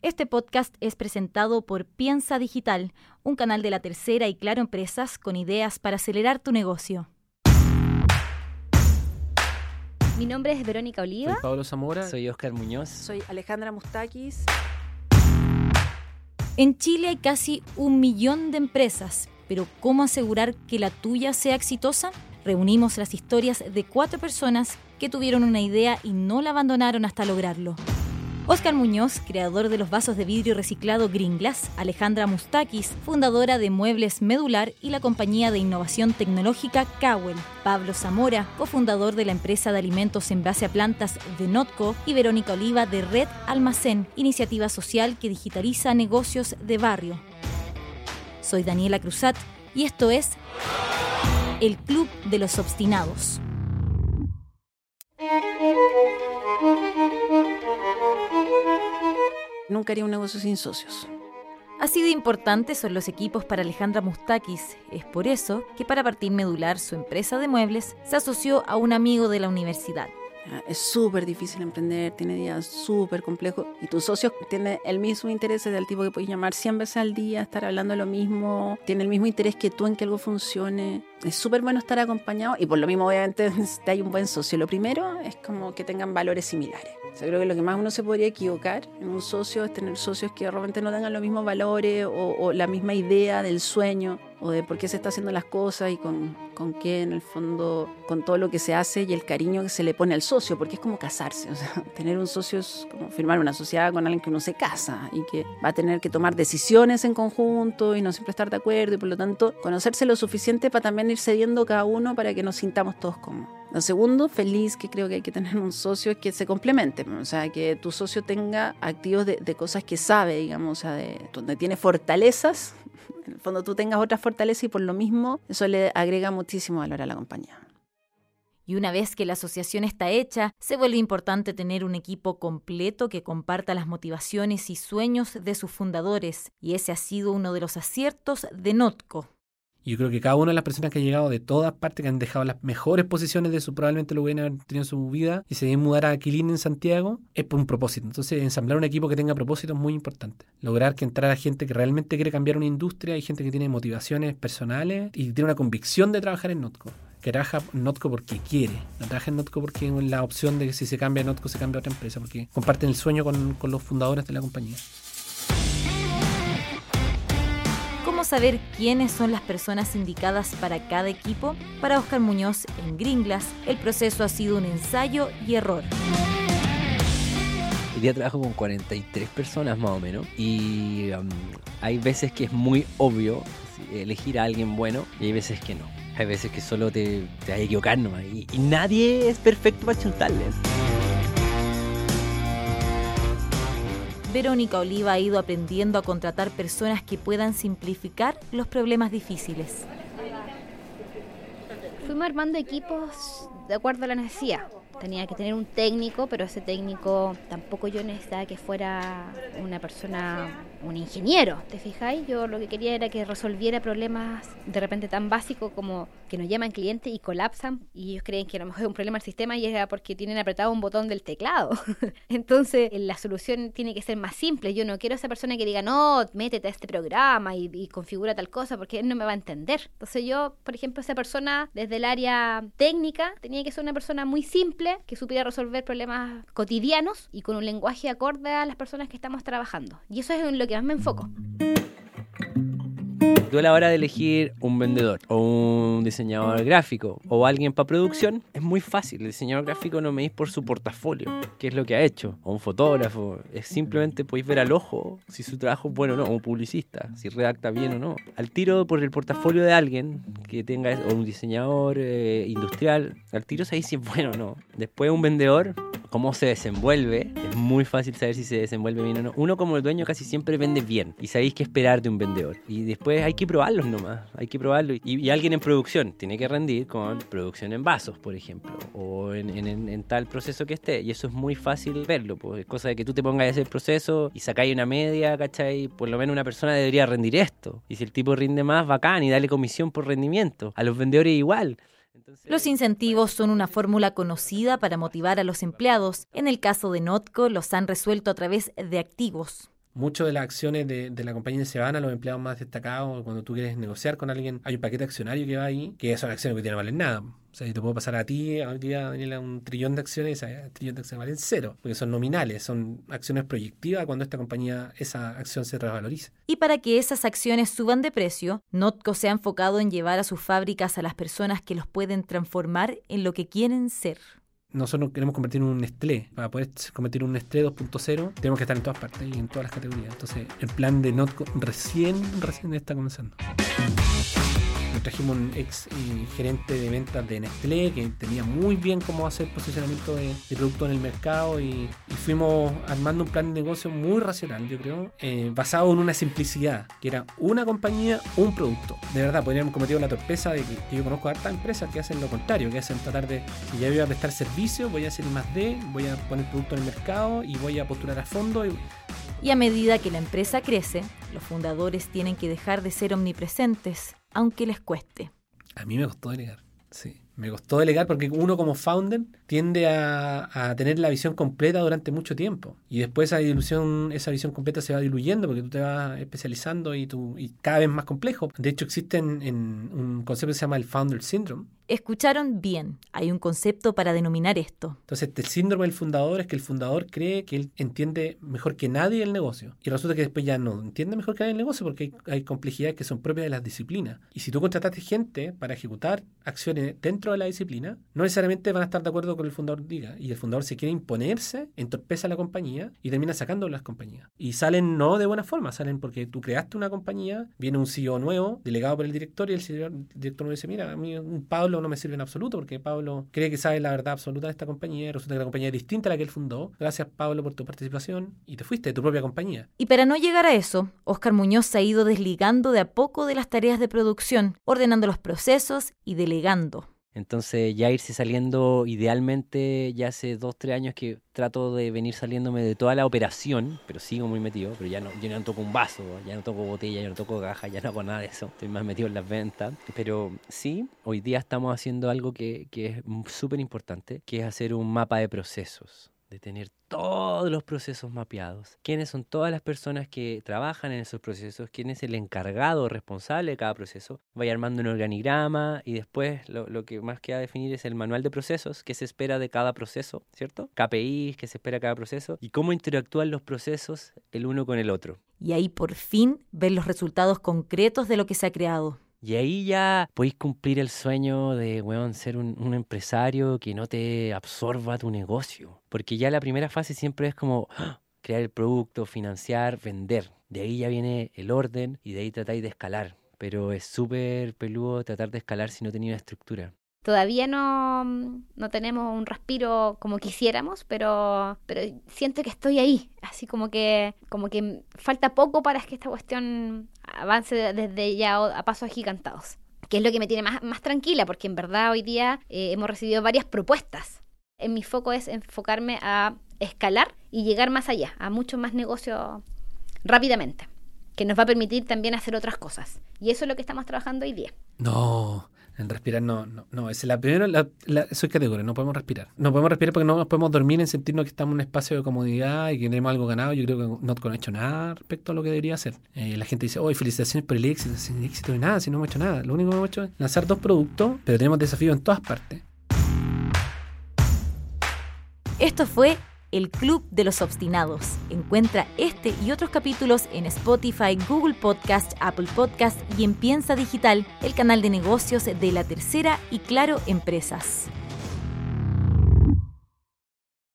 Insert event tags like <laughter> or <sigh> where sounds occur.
Este podcast es presentado por Piensa Digital, un canal de la tercera y Claro Empresas con ideas para acelerar tu negocio. Mi nombre es Verónica Oliva. Soy Pablo Zamora. Soy Oscar Muñoz. Soy Alejandra Mustakis. En Chile hay casi un millón de empresas, pero ¿cómo asegurar que la tuya sea exitosa? Reunimos las historias de cuatro personas que tuvieron una idea y no la abandonaron hasta lograrlo. Oscar Muñoz, creador de los vasos de vidrio reciclado Green Glass, Alejandra Mustakis, fundadora de Muebles Medular y la compañía de innovación tecnológica Cowell, Pablo Zamora, cofundador de la empresa de alimentos en base a plantas de Notco y Verónica Oliva de Red Almacén, iniciativa social que digitaliza negocios de barrio. Soy Daniela Cruzat y esto es El Club de los Obstinados. Nunca haría un negocio sin socios. Así de importantes son los equipos para Alejandra Mustakis. Es por eso que para partir medular su empresa de muebles se asoció a un amigo de la universidad. Ah, es súper difícil emprender, tiene días súper complejos y tus socios tienen el mismo interés del tipo que puedes llamar 100 veces al día, estar hablando lo mismo, tiene el mismo interés que tú en que algo funcione. Es súper bueno estar acompañado y por lo mismo obviamente <laughs> hay un buen socio. Lo primero es como que tengan valores similares. Yo creo que lo que más uno se podría equivocar en un socio es tener socios que realmente no tengan los mismos valores o, o la misma idea del sueño o de por qué se está haciendo las cosas y con, con qué en el fondo, con todo lo que se hace y el cariño que se le pone al socio, porque es como casarse, o sea, <laughs> tener un socio es como firmar una sociedad con alguien que uno se casa y que va a tener que tomar decisiones en conjunto y no siempre estar de acuerdo y por lo tanto conocerse lo suficiente para también ir cediendo cada uno para que nos sintamos todos cómodos. Lo segundo, feliz que creo que hay que tener un socio es que se complemente, o sea, que tu socio tenga activos de, de cosas que sabe, digamos, o sea, de, donde tiene fortalezas, <laughs> en el fondo tú tengas otras fortalezas y por lo mismo eso le agrega muchísimo valor a la compañía. Y una vez que la asociación está hecha, se vuelve importante tener un equipo completo que comparta las motivaciones y sueños de sus fundadores, y ese ha sido uno de los aciertos de Notco. Yo creo que cada una de las personas que han llegado de todas partes, que han dejado las mejores posiciones de su, probablemente lo hubieran tenido en su vida y se deben mudar a Aquilín en Santiago, es por un propósito. Entonces, ensamblar un equipo que tenga propósito es muy importante. Lograr que entrara gente que realmente quiere cambiar una industria, hay gente que tiene motivaciones personales y tiene una convicción de trabajar en Notco. Que trabaja Notco porque quiere, no trabaja en Notco porque la opción de que si se cambia Notco se cambia a otra empresa, porque comparten el sueño con, con los fundadores de la compañía. Saber quiénes son las personas indicadas para cada equipo? Para Oscar Muñoz en Gringlas, el proceso ha sido un ensayo y error. Hoy día trabajo con 43 personas más o menos y um, hay veces que es muy obvio elegir a alguien bueno y hay veces que no. Hay veces que solo te, te vas a equivocar nomás y, y nadie es perfecto para chuntarles. Verónica Oliva ha ido aprendiendo a contratar personas que puedan simplificar los problemas difíciles. Fuimos armando equipos de acuerdo a la necesidad. Tenía que tener un técnico, pero ese técnico tampoco yo necesitaba que fuera una persona, un ingeniero, ¿te fijáis? Yo lo que quería era que resolviera problemas de repente tan básicos como que nos llaman clientes y colapsan y ellos creen que a lo mejor es un problema del sistema y es porque tienen apretado un botón del teclado. <laughs> Entonces la solución tiene que ser más simple. Yo no quiero a esa persona que diga, no, métete a este programa y, y configura tal cosa porque él no me va a entender. Entonces yo, por ejemplo, esa persona desde el área técnica tenía que ser una persona muy simple que supiera resolver problemas cotidianos y con un lenguaje acorde a las personas que estamos trabajando. Y eso es lo que más me enfoco. Tú a la hora de elegir un vendedor o un diseñador gráfico o alguien para producción, es muy fácil. El diseñador gráfico no medís por su portafolio, qué es lo que ha hecho. O un fotógrafo, es simplemente podéis ver al ojo si su trabajo es bueno o no. O un publicista, si redacta bien o no. Al tiro por el portafolio de alguien que tenga, o un diseñador eh, industrial, al tiro sabéis si es bueno o no. Después un vendedor, cómo se desenvuelve, es muy fácil saber si se desenvuelve bien o no. Uno como el dueño casi siempre vende bien y sabéis qué esperar de un vendedor. Y después hay que probarlos nomás, hay que probarlo. Y, y, alguien en producción tiene que rendir con producción en vasos, por ejemplo, o en, en, en tal proceso que esté. Y eso es muy fácil verlo, pues es cosa de que tú te pongas a proceso y sacáis una media, ¿cachai? Por lo menos una persona debería rendir esto. Y si el tipo rinde más, bacán, y dale comisión por rendimiento. A los vendedores igual. Los incentivos son una fórmula conocida para motivar a los empleados. En el caso de Notco, los han resuelto a través de activos. Muchas de las acciones de, la compañía se van a los empleados más destacados. Cuando tú quieres negociar con alguien, hay un paquete accionario que va ahí, que son acciones que no valen nada. O sea, si te puedo pasar a ti, día, Daniela, un trillón de acciones, ese trillón de acciones valen cero, porque son nominales, son acciones proyectivas cuando esta compañía, esa acción se revaloriza. Y para que esas acciones suban de precio, Notco se ha enfocado en llevar a sus fábricas a las personas que los pueden transformar en lo que quieren ser. Nosotros queremos convertir en un Nestlé. Para poder convertir en un Nestlé 2.0, tenemos que estar en todas partes y en todas las categorías. Entonces, el plan de Notco recién, recién está comenzando. Trajimos un ex eh, gerente de ventas de Nestlé que tenía muy bien cómo hacer posicionamiento de, de producto en el mercado y, y fuimos armando un plan de negocio muy racional, yo creo, eh, basado en una simplicidad, que era una compañía, un producto. De verdad, podríamos cometido la torpeza de que, que yo conozco a hartas empresas que hacen lo contrario, que hacen tratar de, si ya voy a prestar servicio, voy a hacer más de, voy a poner producto en el mercado y voy a postular a fondo y, Y a medida que la empresa crece, los fundadores tienen que dejar de ser omnipresentes, aunque les cueste. A mí me costó delegar, sí. Me costó delegar porque uno como founder tiende a, tener la visión completa durante mucho tiempo. Y después esa dilución, esa visión completa se va diluyendo porque tú te vas especializando y, tú, y cada vez más complejo. De hecho, existe en, en un concepto que se llama el Founder Syndrome. Escucharon bien, hay un concepto para denominar esto. Entonces, este síndrome del fundador es que el fundador cree que él entiende mejor que nadie el negocio. Y resulta que después ya no entiende mejor que nadie el negocio porque hay, complejidades que son propias de las disciplinas. Y si tú contrataste gente para ejecutar acciones dentro de la disciplina, no necesariamente van a estar de acuerdo con el fundador diga. Y el fundador se quiere imponerse, entorpece a la compañía y termina sacando las compañías. Y salen no de buena forma, salen porque tú creaste una compañía, viene un CEO nuevo, delegado por el director, y el el director no dice, mira, a mí un Pablo no me sirve en absoluto porque Pablo cree que sabe la verdad absoluta de esta compañía resulta que la compañía es distinta a la que él fundó. Gracias Pablo por tu participación y te fuiste de tu propia compañía. Y para no llegar a eso, Oscar Muñoz se ha ido desligando de a poco de las tareas de producción, ordenando los procesos y delegando. Entonces ya irse saliendo, idealmente ya hace dos, tres años que trato de venir saliéndome de toda la operación, pero sigo muy metido, pero ya no, yo no toco un vaso, ya no toco botella, ya no toco caja, ya no hago nada de eso, estoy más metido en las ventas. Pero sí, hoy día estamos haciendo algo que, que es súper importante, que es hacer un mapa de procesos de tener todos los procesos mapeados. ¿Quiénes son todas las personas que trabajan en esos procesos? ¿Quién es el encargado responsable de cada proceso? Vaya armando un organigrama y después lo, lo que más queda definir es el manual de procesos, qué se espera de cada proceso, ¿cierto? KPIs, qué se espera de cada proceso y cómo interactúan los procesos el uno con el otro. Y ahí por fin ver los resultados concretos de lo que se ha creado. Y ahí ya podéis cumplir el sueño de, weón, ser un, un empresario que no te absorba tu negocio. Porque ya la primera fase siempre es como ¡ah! crear el producto, financiar, vender. De ahí ya viene el orden y de ahí tratáis de escalar. Pero es súper peludo tratar de escalar si no tenía una estructura. Todavía no, no tenemos un respiro como quisiéramos, pero, pero siento que estoy ahí. Así como que, como que falta poco para que esta cuestión avance desde ya a pasos agigantados. Que es lo que me tiene más, más tranquila, porque en verdad hoy día eh, hemos recibido varias propuestas. En mi foco es enfocarme a escalar y llegar más allá, a mucho más negocio rápidamente, que nos va a permitir también hacer otras cosas. Y eso es lo que estamos trabajando hoy día. No, en respirar no, no, no. Es la, soy categoría, no podemos respirar. No podemos respirar porque no nos podemos dormir en sentirnos que estamos en un espacio de comodidad y que tenemos algo ganado. Yo creo que no he hecho nada respecto a lo que debería hacer. Eh, la gente dice, hoy felicitaciones por el éxito. Sin éxito de nada, si no hemos hecho nada. Lo único que hemos hecho es lanzar dos productos, pero tenemos desafíos en todas partes. Esto fue El Club de los Obstinados. Encuentra este y otros capítulos en Spotify, Google Podcast, Apple Podcast y en Piensa Digital, el canal de negocios de la tercera y Claro Empresas.